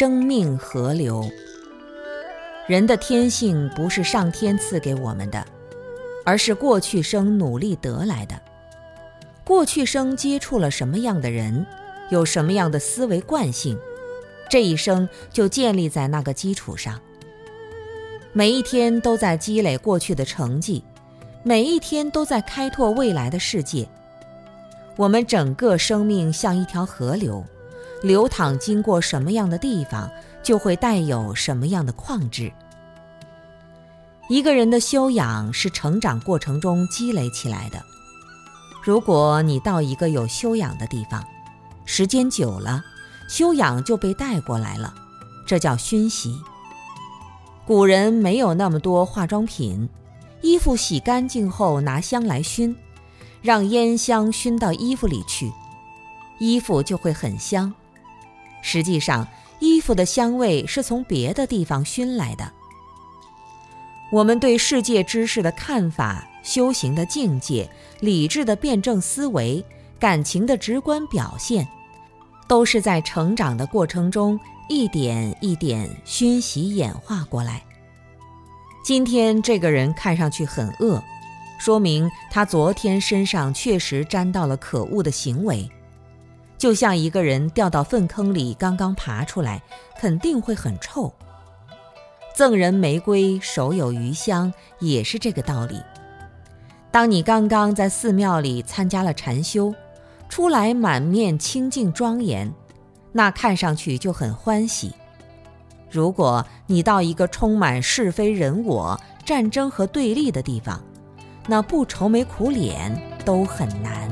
生命河流。人的天性不是上天赐给我们的，而是过去生努力得来的。过去生接触了什么样的人，有什么样的思维惯性，这一生就建立在那个基础上。每一天都在积累过去的成绩，每一天都在开拓未来的世界。我们整个生命像一条河流，流淌经过什么样的地方，就会带有什么样的矿质。一个人的修养是成长过程中积累起来的。如果你到一个有修养的地方，时间久了，修养就被带过来了，这叫熏习。古人没有那么多化妆品，衣服洗干净后拿香来熏，让烟香熏到衣服里去，衣服就会很香。实际上，衣服的香味是从别的地方熏来的。我们对世界知识的看法、修行的境界、理智的辩证思维、感情的直观表现，都是在成长的过程中一点一点熏习演化过来。今天这个人看上去很恶，说明他昨天身上确实沾到了可恶的行为。就像一个人掉到粪坑里刚刚爬出来，肯定会很臭。赠人玫瑰，手有余香，也是这个道理。当你刚刚在寺庙里参加了禅修，出来满面清净庄严，那看上去就很欢喜。如果你到一个充满是非人我、战争和对立的地方，那不愁眉苦脸都很难。